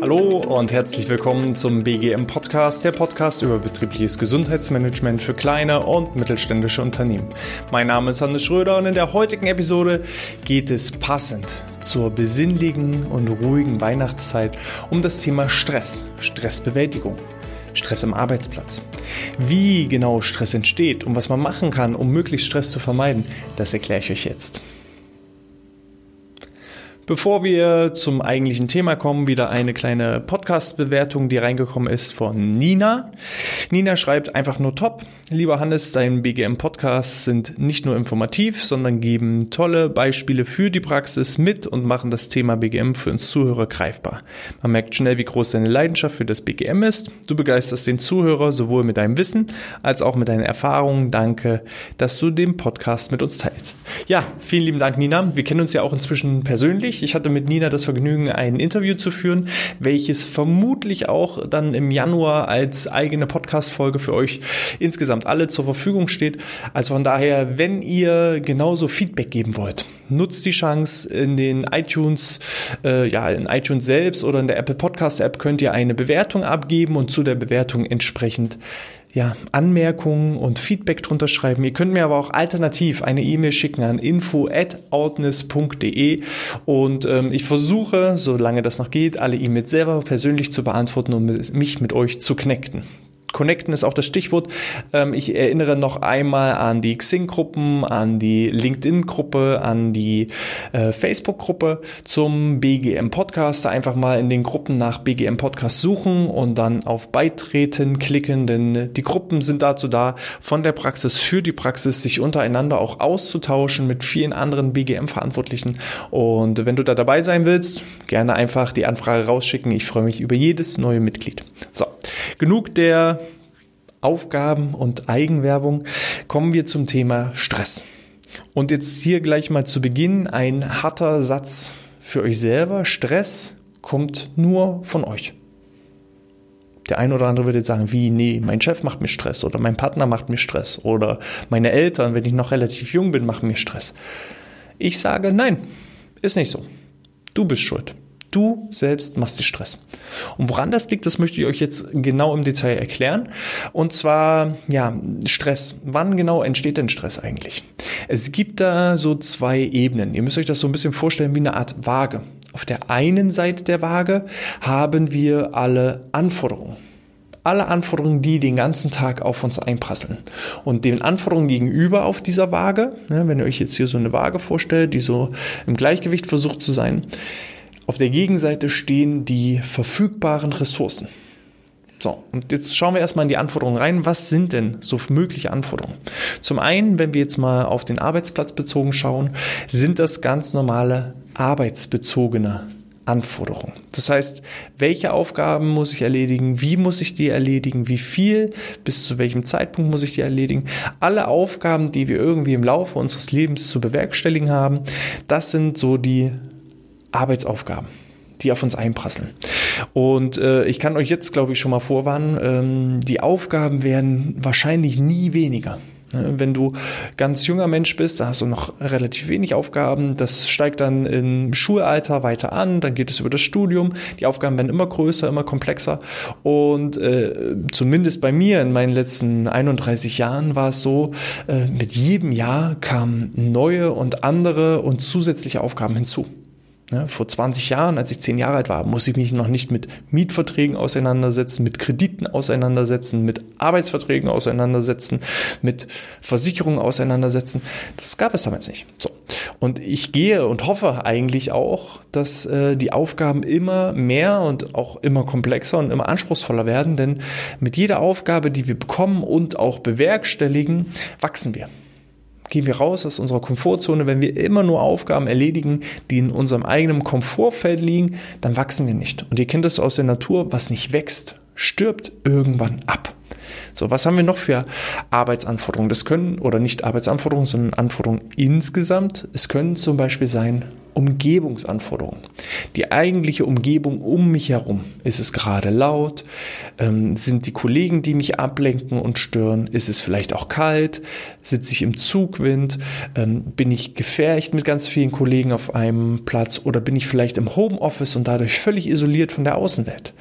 Hallo und herzlich willkommen zum BGM Podcast, der Podcast über betriebliches Gesundheitsmanagement für kleine und mittelständische Unternehmen. Mein Name ist Hannes Schröder und in der heutigen Episode geht es passend zur besinnlichen und ruhigen Weihnachtszeit um das Thema Stress, Stressbewältigung. Stress im Arbeitsplatz. Wie genau Stress entsteht und was man machen kann, um möglichst Stress zu vermeiden, das erkläre ich euch jetzt. Bevor wir zum eigentlichen Thema kommen, wieder eine kleine Podcast-Bewertung, die reingekommen ist von Nina. Nina schreibt einfach nur top. Lieber Hannes, dein BGM-Podcasts sind nicht nur informativ, sondern geben tolle Beispiele für die Praxis mit und machen das Thema BGM für uns Zuhörer greifbar. Man merkt schnell, wie groß deine Leidenschaft für das BGM ist. Du begeisterst den Zuhörer sowohl mit deinem Wissen als auch mit deinen Erfahrungen. Danke, dass du den Podcast mit uns teilst. Ja, vielen lieben Dank, Nina. Wir kennen uns ja auch inzwischen persönlich. Ich hatte mit Nina das Vergnügen, ein Interview zu führen, welches vermutlich auch dann im Januar als eigene Podcast-Folge für euch insgesamt alle zur Verfügung steht. Also von daher, wenn ihr genauso Feedback geben wollt, nutzt die Chance in den iTunes, äh, ja, in iTunes selbst oder in der Apple Podcast App könnt ihr eine Bewertung abgeben und zu der Bewertung entsprechend ja, Anmerkungen und Feedback drunter schreiben. Ihr könnt mir aber auch alternativ eine E-Mail schicken an info@outness.de und ähm, ich versuche, solange das noch geht, alle E-Mails selber persönlich zu beantworten und mich mit euch zu connecten. Connecten ist auch das Stichwort. Ähm, ich erinnere noch einmal an die Xing-Gruppen, an die LinkedIn-Gruppe, an die äh, Facebook-Gruppe zum BGM Podcast. Da einfach mal in den Gruppen nach BGM Podcast suchen und dann auf Beitreten klicken, denn die Gruppen sind dazu da, von der Praxis für die Praxis sich untereinander auch auszutauschen mit vielen anderen BGM-Verantwortlichen. Und wenn du da dabei sein willst, gerne einfach die Anfrage rausschicken. Ich freue mich über jedes neue Mitglied. So, genug der Aufgaben und Eigenwerbung, kommen wir zum Thema Stress. Und jetzt hier gleich mal zu Beginn ein harter Satz für euch selber. Stress kommt nur von euch. Der eine oder andere würde jetzt sagen, wie, nee, mein Chef macht mir Stress oder mein Partner macht mir Stress oder meine Eltern, wenn ich noch relativ jung bin, machen mir Stress. Ich sage, nein, ist nicht so. Du bist schuld. Du selbst machst dir Stress. Und woran das liegt, das möchte ich euch jetzt genau im Detail erklären. Und zwar, ja, Stress. Wann genau entsteht denn Stress eigentlich? Es gibt da so zwei Ebenen. Ihr müsst euch das so ein bisschen vorstellen wie eine Art Waage. Auf der einen Seite der Waage haben wir alle Anforderungen alle Anforderungen, die den ganzen Tag auf uns einprasseln. Und den Anforderungen gegenüber auf dieser Waage, ne, wenn ihr euch jetzt hier so eine Waage vorstellt, die so im Gleichgewicht versucht zu sein, auf der Gegenseite stehen die verfügbaren Ressourcen. So, und jetzt schauen wir erstmal in die Anforderungen rein. Was sind denn so mögliche Anforderungen? Zum einen, wenn wir jetzt mal auf den Arbeitsplatz bezogen schauen, sind das ganz normale arbeitsbezogene Anforderungen. Das heißt, welche Aufgaben muss ich erledigen? Wie muss ich die erledigen? Wie viel? Bis zu welchem Zeitpunkt muss ich die erledigen? Alle Aufgaben, die wir irgendwie im Laufe unseres Lebens zu bewerkstelligen haben, das sind so die Arbeitsaufgaben die auf uns einprasseln. Und äh, ich kann euch jetzt, glaube ich, schon mal vorwarnen, ähm, die Aufgaben werden wahrscheinlich nie weniger. Ne, wenn du ganz junger Mensch bist, da hast du noch relativ wenig Aufgaben. Das steigt dann im Schulalter weiter an, dann geht es über das Studium. Die Aufgaben werden immer größer, immer komplexer. Und äh, zumindest bei mir in meinen letzten 31 Jahren war es so, äh, mit jedem Jahr kamen neue und andere und zusätzliche Aufgaben hinzu. Ja, vor 20 Jahren, als ich 10 Jahre alt war, muss ich mich noch nicht mit Mietverträgen auseinandersetzen, mit Krediten auseinandersetzen, mit Arbeitsverträgen auseinandersetzen, mit Versicherungen auseinandersetzen. Das gab es damals nicht. So. Und ich gehe und hoffe eigentlich auch, dass äh, die Aufgaben immer mehr und auch immer komplexer und immer anspruchsvoller werden, denn mit jeder Aufgabe, die wir bekommen und auch bewerkstelligen, wachsen wir gehen wir raus aus unserer Komfortzone. Wenn wir immer nur Aufgaben erledigen, die in unserem eigenen Komfortfeld liegen, dann wachsen wir nicht. Und ihr kennt das aus der Natur, was nicht wächst, stirbt irgendwann ab. So, was haben wir noch für Arbeitsanforderungen? Das können, oder nicht Arbeitsanforderungen, sondern Anforderungen insgesamt. Es können zum Beispiel sein Umgebungsanforderungen. Die eigentliche Umgebung um mich herum. Ist es gerade laut? Ähm, sind die Kollegen, die mich ablenken und stören? Ist es vielleicht auch kalt? Sitze ich im Zugwind? Ähm, bin ich gefercht mit ganz vielen Kollegen auf einem Platz? Oder bin ich vielleicht im Homeoffice und dadurch völlig isoliert von der Außenwelt?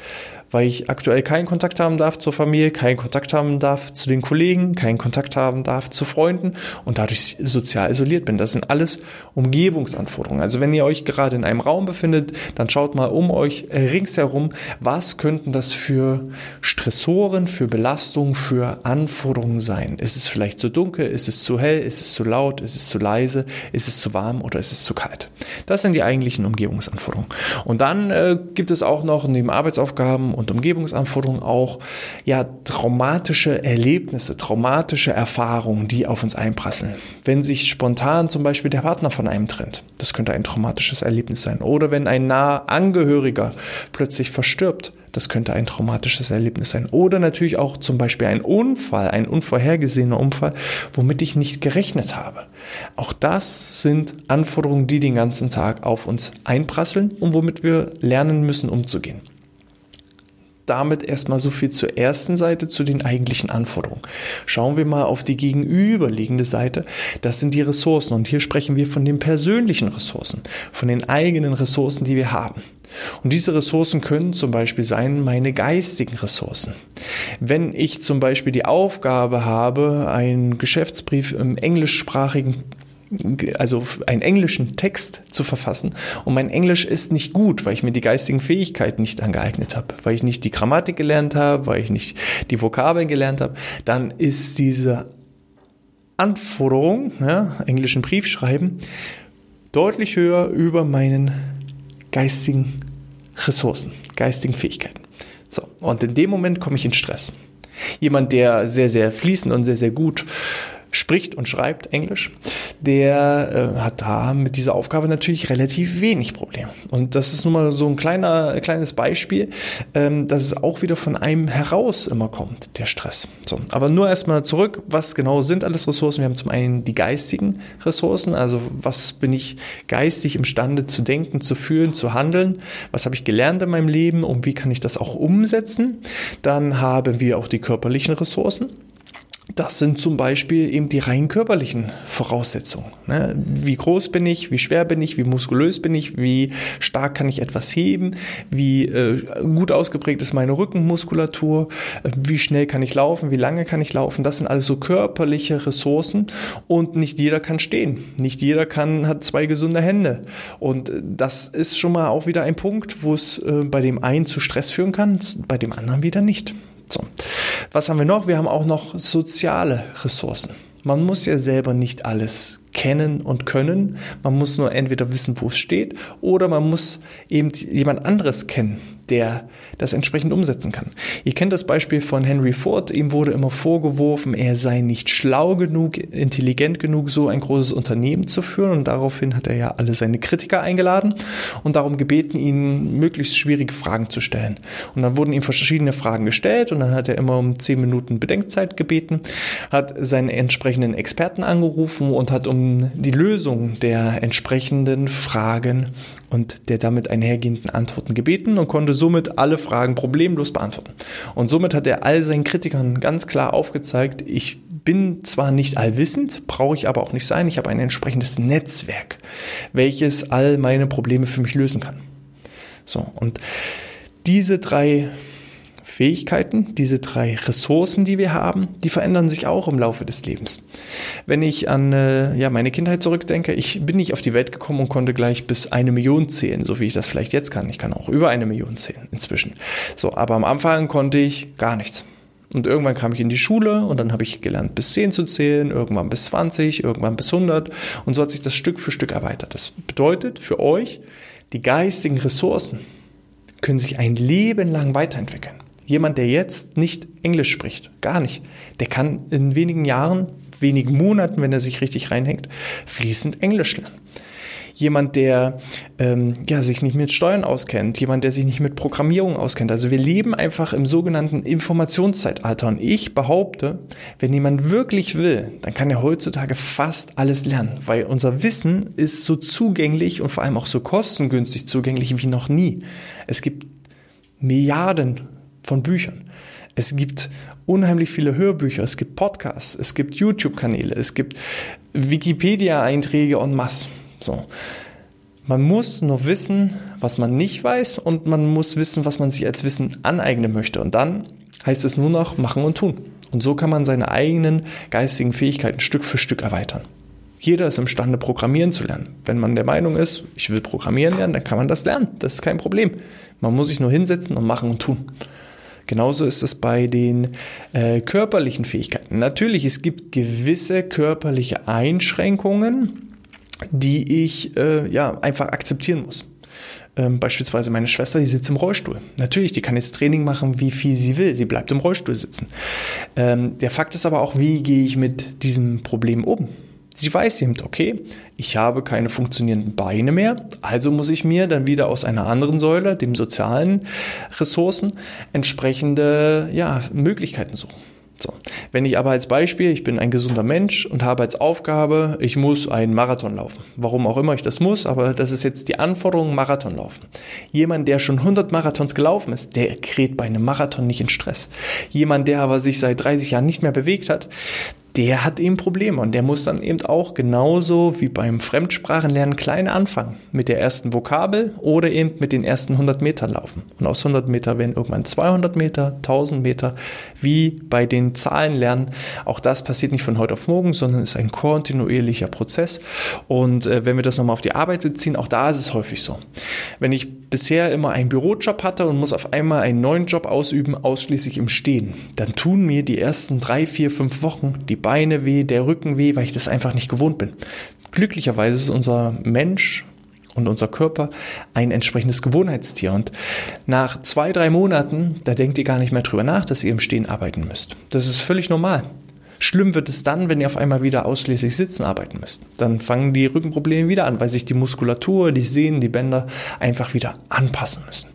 Weil ich aktuell keinen Kontakt haben darf zur Familie, keinen Kontakt haben darf zu den Kollegen, keinen Kontakt haben darf zu Freunden und dadurch sozial isoliert bin. Das sind alles Umgebungsanforderungen. Also wenn ihr euch gerade in einem Raum befindet, dann schaut mal um euch ringsherum, was könnten das für Stressoren, für Belastungen, für Anforderungen sein? Ist es vielleicht zu dunkel? Ist es zu hell? Ist es zu laut? Ist es zu leise? Ist es zu warm oder ist es zu kalt? Das sind die eigentlichen Umgebungsanforderungen. Und dann äh, gibt es auch noch neben Arbeitsaufgaben und Umgebungsanforderungen auch ja traumatische Erlebnisse, traumatische Erfahrungen, die auf uns einprasseln. Wenn sich spontan zum Beispiel der Partner von einem trennt, das könnte ein traumatisches Erlebnis sein. Oder wenn ein naher Angehöriger plötzlich verstirbt, das könnte ein traumatisches Erlebnis sein. Oder natürlich auch zum Beispiel ein Unfall, ein unvorhergesehener Unfall, womit ich nicht gerechnet habe. Auch das sind Anforderungen, die den ganzen Tag auf uns einprasseln und womit wir lernen müssen, umzugehen damit erstmal so viel zur ersten Seite, zu den eigentlichen Anforderungen. Schauen wir mal auf die gegenüberliegende Seite. Das sind die Ressourcen. Und hier sprechen wir von den persönlichen Ressourcen, von den eigenen Ressourcen, die wir haben. Und diese Ressourcen können zum Beispiel sein meine geistigen Ressourcen. Wenn ich zum Beispiel die Aufgabe habe, einen Geschäftsbrief im englischsprachigen also einen englischen Text zu verfassen. Und mein Englisch ist nicht gut, weil ich mir die geistigen Fähigkeiten nicht angeeignet habe, weil ich nicht die Grammatik gelernt habe, weil ich nicht die Vokabeln gelernt habe, dann ist diese Anforderung, ja, englischen Brief schreiben, deutlich höher über meinen geistigen Ressourcen, geistigen Fähigkeiten. So, und in dem Moment komme ich in Stress. Jemand, der sehr, sehr fließend und sehr, sehr gut spricht und schreibt Englisch, der äh, hat da mit dieser Aufgabe natürlich relativ wenig Probleme. Und das ist nun mal so ein kleiner, kleines Beispiel, ähm, dass es auch wieder von einem heraus immer kommt, der Stress. So, aber nur erstmal zurück, was genau sind alles Ressourcen? Wir haben zum einen die geistigen Ressourcen, also was bin ich geistig imstande zu denken, zu fühlen, zu handeln? Was habe ich gelernt in meinem Leben und wie kann ich das auch umsetzen? Dann haben wir auch die körperlichen Ressourcen. Das sind zum Beispiel eben die rein körperlichen Voraussetzungen. Ne? Wie groß bin ich, wie schwer bin ich, wie muskulös bin ich, wie stark kann ich etwas heben, wie äh, gut ausgeprägt ist meine Rückenmuskulatur, äh, wie schnell kann ich laufen, wie lange kann ich laufen. Das sind alles so körperliche Ressourcen und nicht jeder kann stehen. Nicht jeder kann, hat zwei gesunde Hände. Und äh, das ist schon mal auch wieder ein Punkt, wo es äh, bei dem einen zu Stress führen kann, bei dem anderen wieder nicht. So. Was haben wir noch? Wir haben auch noch soziale Ressourcen. Man muss ja selber nicht alles kennen und können. Man muss nur entweder wissen, wo es steht, oder man muss eben jemand anderes kennen, der das entsprechend umsetzen kann. Ihr kennt das Beispiel von Henry Ford. Ihm wurde immer vorgeworfen, er sei nicht schlau genug, intelligent genug, so ein großes Unternehmen zu führen. Und daraufhin hat er ja alle seine Kritiker eingeladen und darum gebeten, ihn möglichst schwierige Fragen zu stellen. Und dann wurden ihm verschiedene Fragen gestellt und dann hat er immer um zehn Minuten Bedenkzeit gebeten, hat seinen entsprechenden Experten angerufen und hat um die Lösung der entsprechenden Fragen und der damit einhergehenden Antworten gebeten und konnte somit alle Fragen problemlos beantworten. Und somit hat er all seinen Kritikern ganz klar aufgezeigt, ich bin zwar nicht allwissend, brauche ich aber auch nicht sein, ich habe ein entsprechendes Netzwerk, welches all meine Probleme für mich lösen kann. So, und diese drei Fähigkeiten, diese drei Ressourcen, die wir haben, die verändern sich auch im Laufe des Lebens. Wenn ich an äh, ja, meine Kindheit zurückdenke, ich bin nicht auf die Welt gekommen und konnte gleich bis eine Million zählen, so wie ich das vielleicht jetzt kann. Ich kann auch über eine Million zählen inzwischen. So, aber am Anfang konnte ich gar nichts. Und irgendwann kam ich in die Schule und dann habe ich gelernt, bis 10 zu zählen, irgendwann bis 20, irgendwann bis 100 und so hat sich das Stück für Stück erweitert. Das bedeutet für euch, die geistigen Ressourcen können sich ein Leben lang weiterentwickeln. Jemand, der jetzt nicht Englisch spricht, gar nicht, der kann in wenigen Jahren, wenigen Monaten, wenn er sich richtig reinhängt, fließend Englisch lernen. jemand, der ähm, ja, sich nicht mit Steuern auskennt, jemand, der sich nicht mit Programmierung auskennt. Also wir leben einfach im sogenannten Informationszeitalter. Und ich behaupte, wenn jemand wirklich will, dann kann er heutzutage fast alles lernen, weil unser Wissen ist so zugänglich und vor allem auch so kostengünstig zugänglich wie noch nie. Es gibt Milliarden von Büchern. Es gibt unheimlich viele Hörbücher, es gibt Podcasts, es gibt YouTube-Kanäle, es gibt Wikipedia-Einträge en masse. So. Man muss nur wissen, was man nicht weiß und man muss wissen, was man sich als Wissen aneignen möchte. Und dann heißt es nur noch machen und tun. Und so kann man seine eigenen geistigen Fähigkeiten Stück für Stück erweitern. Jeder ist imstande, Programmieren zu lernen. Wenn man der Meinung ist, ich will Programmieren lernen, dann kann man das lernen. Das ist kein Problem. Man muss sich nur hinsetzen und machen und tun. Genauso ist es bei den äh, körperlichen Fähigkeiten. Natürlich, es gibt gewisse körperliche Einschränkungen, die ich äh, ja einfach akzeptieren muss. Ähm, beispielsweise meine Schwester, die sitzt im Rollstuhl. Natürlich, die kann jetzt Training machen, wie viel sie will. Sie bleibt im Rollstuhl sitzen. Ähm, der Fakt ist aber auch, wie gehe ich mit diesem Problem um? Sie weiß eben, okay, ich habe keine funktionierenden Beine mehr, also muss ich mir dann wieder aus einer anderen Säule, dem sozialen Ressourcen, entsprechende ja, Möglichkeiten suchen. So. Wenn ich aber als Beispiel, ich bin ein gesunder Mensch und habe als Aufgabe, ich muss einen Marathon laufen. Warum auch immer ich das muss, aber das ist jetzt die Anforderung, Marathon laufen. Jemand, der schon 100 Marathons gelaufen ist, der gerät bei einem Marathon nicht in Stress. Jemand, der aber sich seit 30 Jahren nicht mehr bewegt hat, der hat eben Probleme und der muss dann eben auch genauso wie beim Fremdsprachenlernen klein anfangen. Mit der ersten Vokabel oder eben mit den ersten 100 Metern laufen. Und aus 100 Meter werden irgendwann 200 Meter, 1000 Meter, wie bei den Zahlen lernen. Auch das passiert nicht von heute auf morgen, sondern ist ein kontinuierlicher Prozess. Und äh, wenn wir das nochmal auf die Arbeit beziehen, auch da ist es häufig so. Wenn ich bisher immer einen Bürojob hatte und muss auf einmal einen neuen Job ausüben, ausschließlich im Stehen, dann tun mir die ersten drei, vier, fünf Wochen die Beine weh, der Rücken weh, weil ich das einfach nicht gewohnt bin. Glücklicherweise ist unser Mensch und unser Körper ein entsprechendes Gewohnheitstier. Und nach zwei, drei Monaten, da denkt ihr gar nicht mehr drüber nach, dass ihr im Stehen arbeiten müsst. Das ist völlig normal. Schlimm wird es dann, wenn ihr auf einmal wieder ausschließlich sitzen arbeiten müsst. Dann fangen die Rückenprobleme wieder an, weil sich die Muskulatur, die Sehnen, die Bänder einfach wieder anpassen müssen.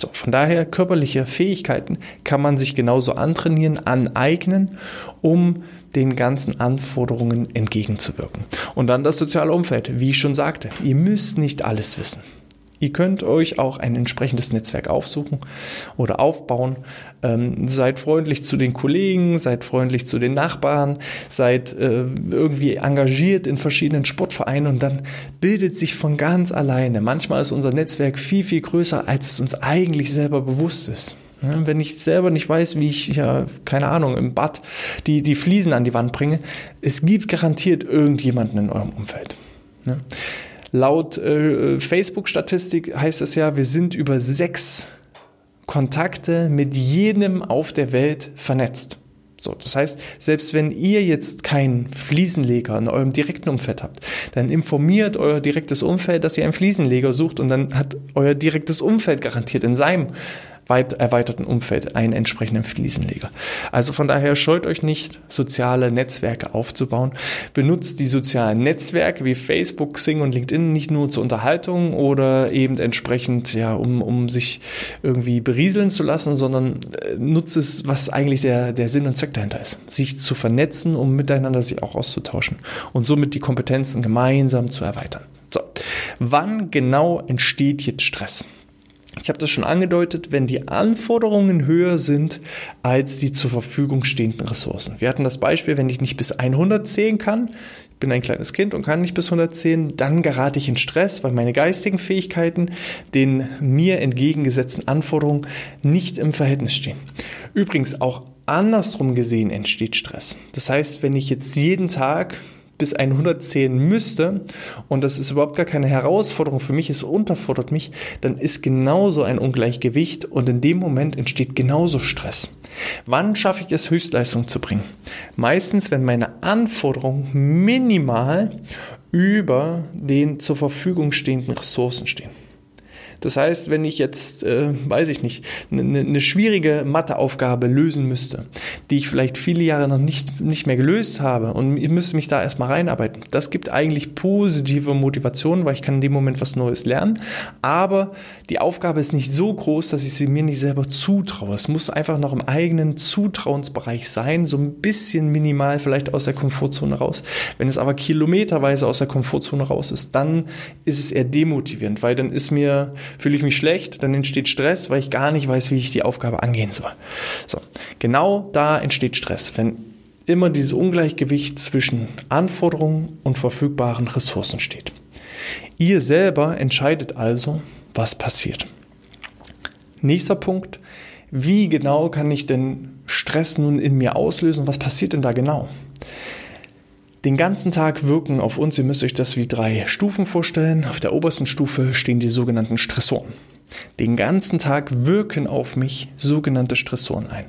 So, von daher körperliche Fähigkeiten kann man sich genauso antrainieren, aneignen, um den ganzen Anforderungen entgegenzuwirken. Und dann das soziale Umfeld, wie ich schon sagte. Ihr müsst nicht alles wissen. Ihr könnt euch auch ein entsprechendes Netzwerk aufsuchen oder aufbauen. Ähm, seid freundlich zu den Kollegen, seid freundlich zu den Nachbarn, seid äh, irgendwie engagiert in verschiedenen Sportvereinen und dann bildet sich von ganz alleine. Manchmal ist unser Netzwerk viel, viel größer, als es uns eigentlich selber bewusst ist. Wenn ich selber nicht weiß, wie ich, ja, keine Ahnung, im Bad die, die Fliesen an die Wand bringe, es gibt garantiert irgendjemanden in eurem Umfeld. Ja. Laut äh, Facebook-Statistik heißt es ja, wir sind über sechs Kontakte mit jedem auf der Welt vernetzt. So, das heißt, selbst wenn ihr jetzt keinen Fliesenleger in eurem direkten Umfeld habt, dann informiert euer direktes Umfeld, dass ihr einen Fliesenleger sucht und dann hat euer direktes Umfeld garantiert in seinem weit erweiterten Umfeld einen entsprechenden Fliesenleger. Also von daher scheut euch nicht, soziale Netzwerke aufzubauen. Benutzt die sozialen Netzwerke wie Facebook, Xing und LinkedIn nicht nur zur Unterhaltung oder eben entsprechend, ja, um, um sich irgendwie berieseln zu lassen, sondern äh, nutzt es, was eigentlich der, der Sinn und Zweck dahinter ist. Sich zu vernetzen, um miteinander sich auch auszutauschen und somit die Kompetenzen gemeinsam zu erweitern. So, wann genau entsteht jetzt Stress? Ich habe das schon angedeutet, wenn die Anforderungen höher sind als die zur Verfügung stehenden Ressourcen. Wir hatten das Beispiel, wenn ich nicht bis 100 zählen kann, ich bin ein kleines Kind und kann nicht bis 100 zählen, dann gerate ich in Stress, weil meine geistigen Fähigkeiten den mir entgegengesetzten Anforderungen nicht im Verhältnis stehen. Übrigens auch andersrum gesehen entsteht Stress. Das heißt, wenn ich jetzt jeden Tag bis 100 zählen müsste und das ist überhaupt gar keine Herausforderung für mich, es unterfordert mich, dann ist genauso ein Ungleichgewicht und in dem Moment entsteht genauso Stress. Wann schaffe ich es, Höchstleistung zu bringen? Meistens, wenn meine Anforderungen minimal über den zur Verfügung stehenden Ressourcen stehen. Das heißt, wenn ich jetzt, äh, weiß ich nicht, eine ne schwierige Matheaufgabe lösen müsste, die ich vielleicht viele Jahre noch nicht, nicht mehr gelöst habe und ich müsste mich da erstmal reinarbeiten, das gibt eigentlich positive Motivation, weil ich kann in dem Moment was Neues lernen, aber die Aufgabe ist nicht so groß, dass ich sie mir nicht selber zutraue. Es muss einfach noch im eigenen Zutrauensbereich sein, so ein bisschen minimal vielleicht aus der Komfortzone raus. Wenn es aber kilometerweise aus der Komfortzone raus ist, dann ist es eher demotivierend, weil dann ist mir fühle ich mich schlecht, dann entsteht Stress, weil ich gar nicht weiß, wie ich die Aufgabe angehen soll. So, genau da entsteht Stress, wenn immer dieses Ungleichgewicht zwischen Anforderungen und verfügbaren Ressourcen steht. Ihr selber entscheidet also, was passiert. Nächster Punkt, wie genau kann ich denn Stress nun in mir auslösen? Was passiert denn da genau? Den ganzen Tag wirken auf uns, ihr müsst euch das wie drei Stufen vorstellen. Auf der obersten Stufe stehen die sogenannten Stressoren. Den ganzen Tag wirken auf mich sogenannte Stressoren ein.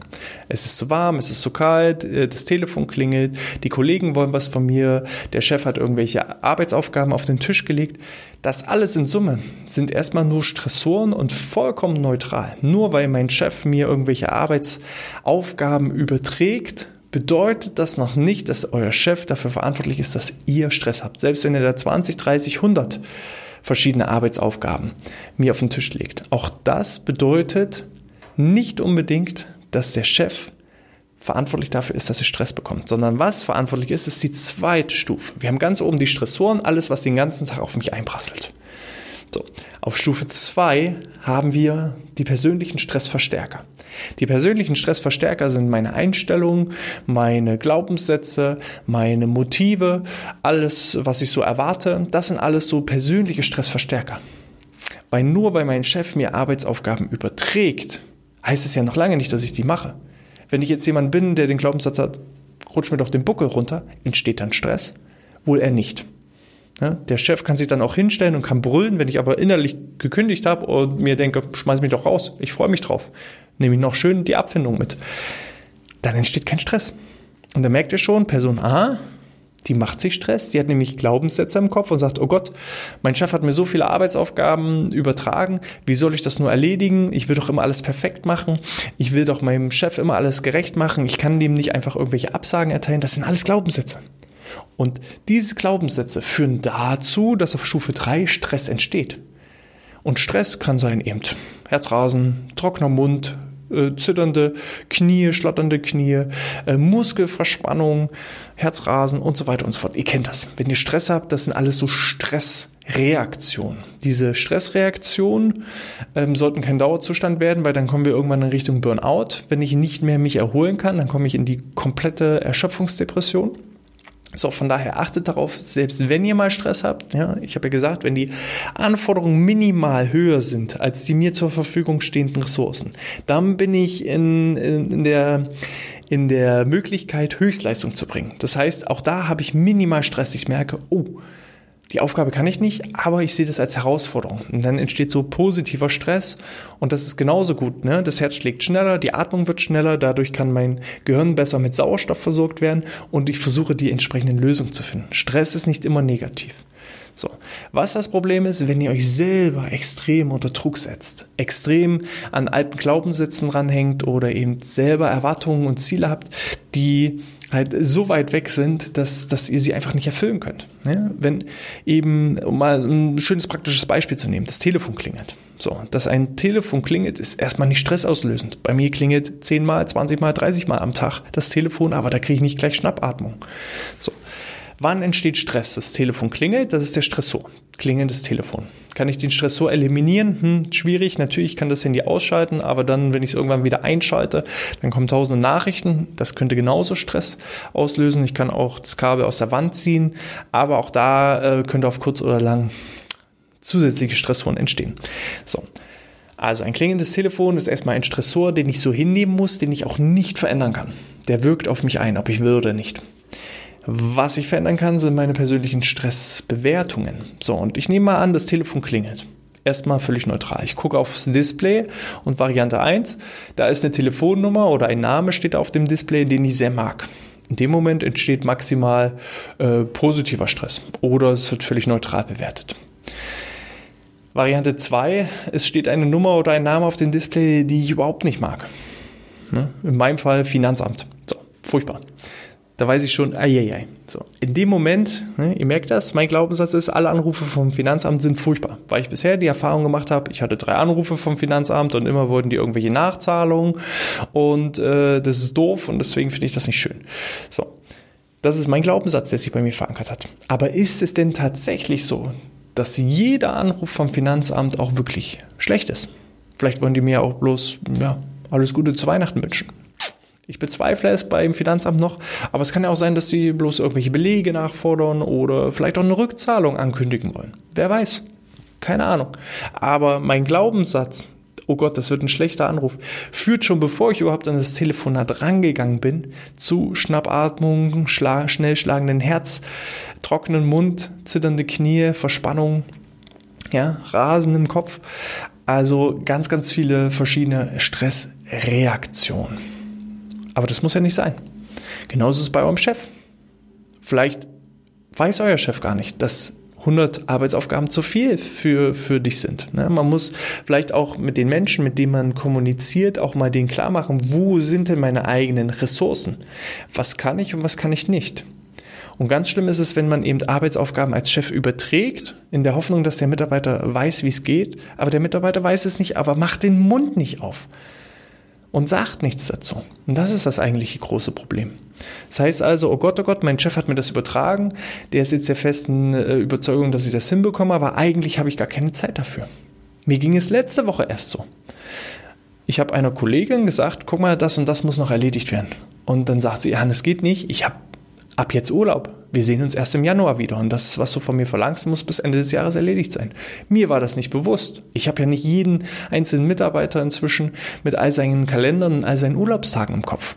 Es ist zu warm, es ist zu kalt, äh, das Telefon klingelt, die Kollegen wollen was von mir, der Chef hat irgendwelche Arbeitsaufgaben auf den Tisch gelegt. Das alles in Summe sind erstmal nur Stressoren und vollkommen neutral. Nur weil mein Chef mir irgendwelche Arbeitsaufgaben überträgt, bedeutet das noch nicht, dass euer Chef dafür verantwortlich ist, dass ihr Stress habt. Selbst wenn ihr da 20, 30, 100 verschiedene Arbeitsaufgaben mir auf den Tisch legt. Auch das bedeutet nicht unbedingt, dass der Chef verantwortlich dafür ist, dass er Stress bekommt, sondern was verantwortlich ist, ist die zweite Stufe. Wir haben ganz oben die Stressoren, alles, was den ganzen Tag auf mich einprasselt. So. Auf Stufe 2 haben wir die persönlichen Stressverstärker. Die persönlichen Stressverstärker sind meine Einstellungen, meine Glaubenssätze, meine Motive, alles, was ich so erwarte. Das sind alles so persönliche Stressverstärker. Weil nur weil mein Chef mir Arbeitsaufgaben überträgt, heißt es ja noch lange nicht, dass ich die mache. Wenn ich jetzt jemand bin, der den Glaubenssatz hat, rutsch mir doch den Buckel runter, entsteht dann Stress? Wohl er nicht. Ja, der Chef kann sich dann auch hinstellen und kann brüllen, wenn ich aber innerlich gekündigt habe und mir denke, schmeiß mich doch raus, ich freue mich drauf, nehme ich noch schön die Abfindung mit. Dann entsteht kein Stress. Und da merkt ihr schon, Person A, die macht sich Stress, die hat nämlich Glaubenssätze im Kopf und sagt, oh Gott, mein Chef hat mir so viele Arbeitsaufgaben übertragen, wie soll ich das nur erledigen? Ich will doch immer alles perfekt machen, ich will doch meinem Chef immer alles gerecht machen, ich kann dem nicht einfach irgendwelche Absagen erteilen, das sind alles Glaubenssätze. Und diese Glaubenssätze führen dazu, dass auf Stufe 3 Stress entsteht. Und Stress kann sein eben Herzrasen, trockener Mund, äh, zitternde Knie, schlotternde Knie, äh, Muskelverspannung, Herzrasen und so weiter und so fort. Ihr kennt das. Wenn ihr Stress habt, das sind alles so Stressreaktionen. Diese Stressreaktionen ähm, sollten kein Dauerzustand werden, weil dann kommen wir irgendwann in Richtung Burnout. Wenn ich nicht mehr mich erholen kann, dann komme ich in die komplette Erschöpfungsdepression. So, von daher achtet darauf, selbst wenn ihr mal Stress habt, ja, ich habe ja gesagt, wenn die Anforderungen minimal höher sind als die mir zur Verfügung stehenden Ressourcen, dann bin ich in, in, in der in der Möglichkeit, Höchstleistung zu bringen. Das heißt, auch da habe ich minimal Stress. Ich merke, oh, die Aufgabe kann ich nicht, aber ich sehe das als Herausforderung. Und dann entsteht so positiver Stress und das ist genauso gut. Ne? Das Herz schlägt schneller, die Atmung wird schneller, dadurch kann mein Gehirn besser mit Sauerstoff versorgt werden und ich versuche die entsprechenden Lösungen zu finden. Stress ist nicht immer negativ. So. Was das Problem ist, wenn ihr euch selber extrem unter Druck setzt, extrem an alten Glaubenssätzen ranhängt oder eben selber Erwartungen und Ziele habt, die halt so weit weg sind, dass, dass ihr sie einfach nicht erfüllen könnt. Ja? Wenn eben, um mal ein schönes praktisches Beispiel zu nehmen, das Telefon klingelt. So, dass ein Telefon klingelt, ist erstmal nicht stressauslösend. Bei mir klingelt 10 mal, 20 mal, 30 mal am Tag das Telefon, aber da kriege ich nicht gleich Schnappatmung. So. Wann entsteht Stress? Das Telefon klingelt, das ist der Stressor. Klingelndes Telefon. Kann ich den Stressor eliminieren? Hm, schwierig. Natürlich kann das Handy ausschalten, aber dann, wenn ich es irgendwann wieder einschalte, dann kommen tausende Nachrichten. Das könnte genauso Stress auslösen. Ich kann auch das Kabel aus der Wand ziehen, aber auch da äh, könnte auf kurz oder lang zusätzliche Stressoren entstehen. So. Also ein klingendes Telefon ist erstmal ein Stressor, den ich so hinnehmen muss, den ich auch nicht verändern kann. Der wirkt auf mich ein, ob ich will oder nicht. Was ich verändern kann, sind meine persönlichen Stressbewertungen. So, und ich nehme mal an, das Telefon klingelt. Erstmal völlig neutral. Ich gucke aufs Display und Variante 1, da ist eine Telefonnummer oder ein Name steht auf dem Display, den ich sehr mag. In dem Moment entsteht maximal äh, positiver Stress oder es wird völlig neutral bewertet. Variante 2, es steht eine Nummer oder ein Name auf dem Display, die ich überhaupt nicht mag. Ne? In meinem Fall Finanzamt. So, furchtbar. Da weiß ich schon, ai, So, in dem Moment, ne, ihr merkt das, mein Glaubenssatz ist, alle Anrufe vom Finanzamt sind furchtbar. Weil ich bisher die Erfahrung gemacht habe, ich hatte drei Anrufe vom Finanzamt und immer wurden die irgendwelche Nachzahlungen und äh, das ist doof und deswegen finde ich das nicht schön. So, das ist mein Glaubenssatz, der sich bei mir verankert hat. Aber ist es denn tatsächlich so, dass jeder Anruf vom Finanzamt auch wirklich schlecht ist? Vielleicht wollen die mir auch bloß ja, alles Gute zu Weihnachten wünschen. Ich bezweifle es beim Finanzamt noch, aber es kann ja auch sein, dass sie bloß irgendwelche Belege nachfordern oder vielleicht auch eine Rückzahlung ankündigen wollen. Wer weiß? Keine Ahnung. Aber mein Glaubenssatz, oh Gott, das wird ein schlechter Anruf, führt schon bevor ich überhaupt an das Telefonat rangegangen bin, zu Schnappatmung, schla schnell schlagenden Herz, trockenen Mund, zitternde Knie, Verspannung, ja, Rasen im Kopf. Also ganz, ganz viele verschiedene Stressreaktionen. Aber das muss ja nicht sein. Genauso ist es bei eurem Chef. Vielleicht weiß euer Chef gar nicht, dass 100 Arbeitsaufgaben zu viel für, für dich sind. Ne? Man muss vielleicht auch mit den Menschen, mit denen man kommuniziert, auch mal denen klar machen, wo sind denn meine eigenen Ressourcen? Was kann ich und was kann ich nicht? Und ganz schlimm ist es, wenn man eben Arbeitsaufgaben als Chef überträgt, in der Hoffnung, dass der Mitarbeiter weiß, wie es geht, aber der Mitarbeiter weiß es nicht, aber macht den Mund nicht auf und sagt nichts dazu. Und das ist das eigentliche große Problem. Das heißt also, oh Gott, oh Gott, mein Chef hat mir das übertragen, der ist jetzt der festen äh, Überzeugung, dass ich das hinbekomme, aber eigentlich habe ich gar keine Zeit dafür. Mir ging es letzte Woche erst so. Ich habe einer Kollegin gesagt, guck mal, das und das muss noch erledigt werden. Und dann sagt sie, ja, das geht nicht, ich habe ab jetzt Urlaub. Wir sehen uns erst im Januar wieder und das, was du von mir verlangst, muss bis Ende des Jahres erledigt sein. Mir war das nicht bewusst. Ich habe ja nicht jeden einzelnen Mitarbeiter inzwischen mit all seinen Kalendern und all seinen Urlaubstagen im Kopf.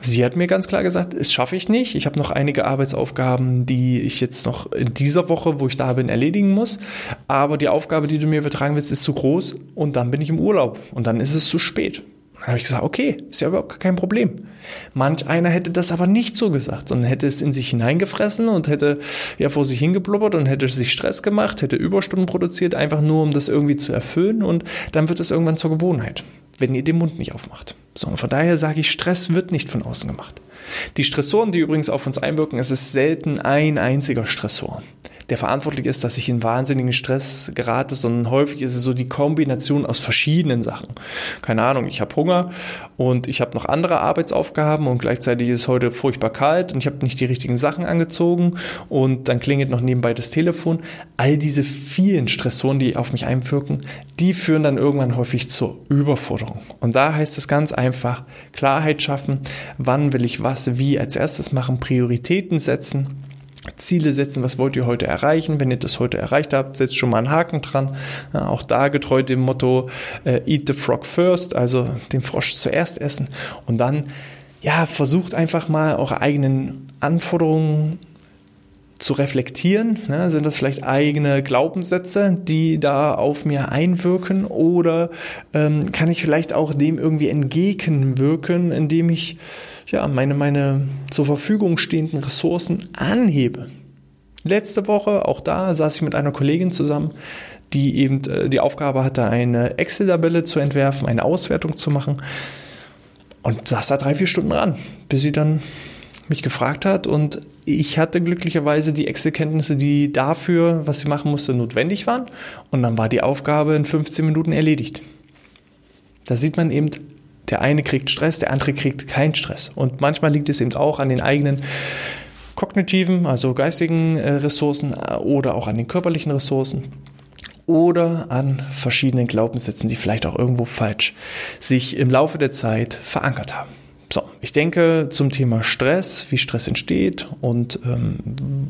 Sie hat mir ganz klar gesagt, das schaffe ich nicht. Ich habe noch einige Arbeitsaufgaben, die ich jetzt noch in dieser Woche, wo ich da bin, erledigen muss. Aber die Aufgabe, die du mir übertragen willst, ist zu groß und dann bin ich im Urlaub und dann ist es zu spät. Dann habe ich gesagt, okay, ist ja überhaupt kein Problem. Manch einer hätte das aber nicht so gesagt, sondern hätte es in sich hineingefressen und hätte ja vor sich hingeblubbert und hätte sich Stress gemacht, hätte Überstunden produziert, einfach nur um das irgendwie zu erfüllen und dann wird es irgendwann zur Gewohnheit, wenn ihr den Mund nicht aufmacht. So, und von daher sage ich, Stress wird nicht von außen gemacht. Die Stressoren, die übrigens auf uns einwirken, es ist selten ein einziger Stressor der verantwortlich ist, dass ich in wahnsinnigen Stress gerate, sondern häufig ist es so die Kombination aus verschiedenen Sachen. Keine Ahnung, ich habe Hunger und ich habe noch andere Arbeitsaufgaben und gleichzeitig ist es heute furchtbar kalt und ich habe nicht die richtigen Sachen angezogen und dann klingelt noch nebenbei das Telefon. All diese vielen Stressoren, die auf mich einwirken, die führen dann irgendwann häufig zur Überforderung. Und da heißt es ganz einfach, Klarheit schaffen, wann will ich was wie als erstes machen, Prioritäten setzen Ziele setzen, was wollt ihr heute erreichen? Wenn ihr das heute erreicht habt, setzt schon mal einen Haken dran. Ja, auch da getreu dem Motto äh, Eat the Frog first, also den Frosch zuerst essen und dann ja, versucht einfach mal eure eigenen Anforderungen zu reflektieren. Ne? Sind das vielleicht eigene Glaubenssätze, die da auf mir einwirken? Oder ähm, kann ich vielleicht auch dem irgendwie entgegenwirken, indem ich ja, meine, meine zur Verfügung stehenden Ressourcen anhebe. Letzte Woche, auch da, saß ich mit einer Kollegin zusammen, die eben äh, die Aufgabe hatte, eine Excel-Tabelle zu entwerfen, eine Auswertung zu machen. Und saß da drei, vier Stunden ran, bis sie dann mich gefragt hat. Und ich hatte glücklicherweise die Excel-Kenntnisse, die dafür, was sie machen musste, notwendig waren. Und dann war die Aufgabe in 15 Minuten erledigt. Da sieht man eben, der eine kriegt Stress, der andere kriegt keinen Stress. Und manchmal liegt es eben auch an den eigenen kognitiven, also geistigen äh, Ressourcen äh, oder auch an den körperlichen Ressourcen oder an verschiedenen Glaubenssätzen, die vielleicht auch irgendwo falsch sich im Laufe der Zeit verankert haben. So, ich denke zum Thema Stress, wie Stress entsteht und ähm,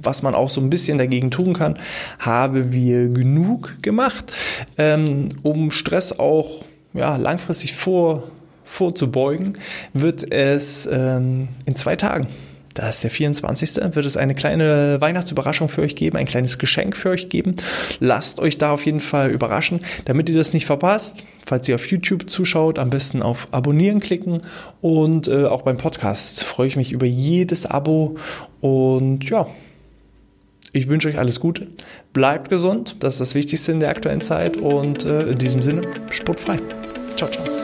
was man auch so ein bisschen dagegen tun kann, haben wir genug gemacht, ähm, um Stress auch ja, langfristig vor vorzubeugen, wird es ähm, in zwei Tagen da ist der 24. wird es eine kleine Weihnachtsüberraschung für euch geben, ein kleines Geschenk für euch geben. Lasst euch da auf jeden Fall überraschen, damit ihr das nicht verpasst. Falls ihr auf YouTube zuschaut, am besten auf Abonnieren klicken und äh, auch beim Podcast freue ich mich über jedes Abo und ja, Ich wünsche euch alles Gute. Bleibt gesund. Das ist das Wichtigste in der aktuellen Zeit. Und äh, in diesem Sinne, sportfrei. Ciao, ciao.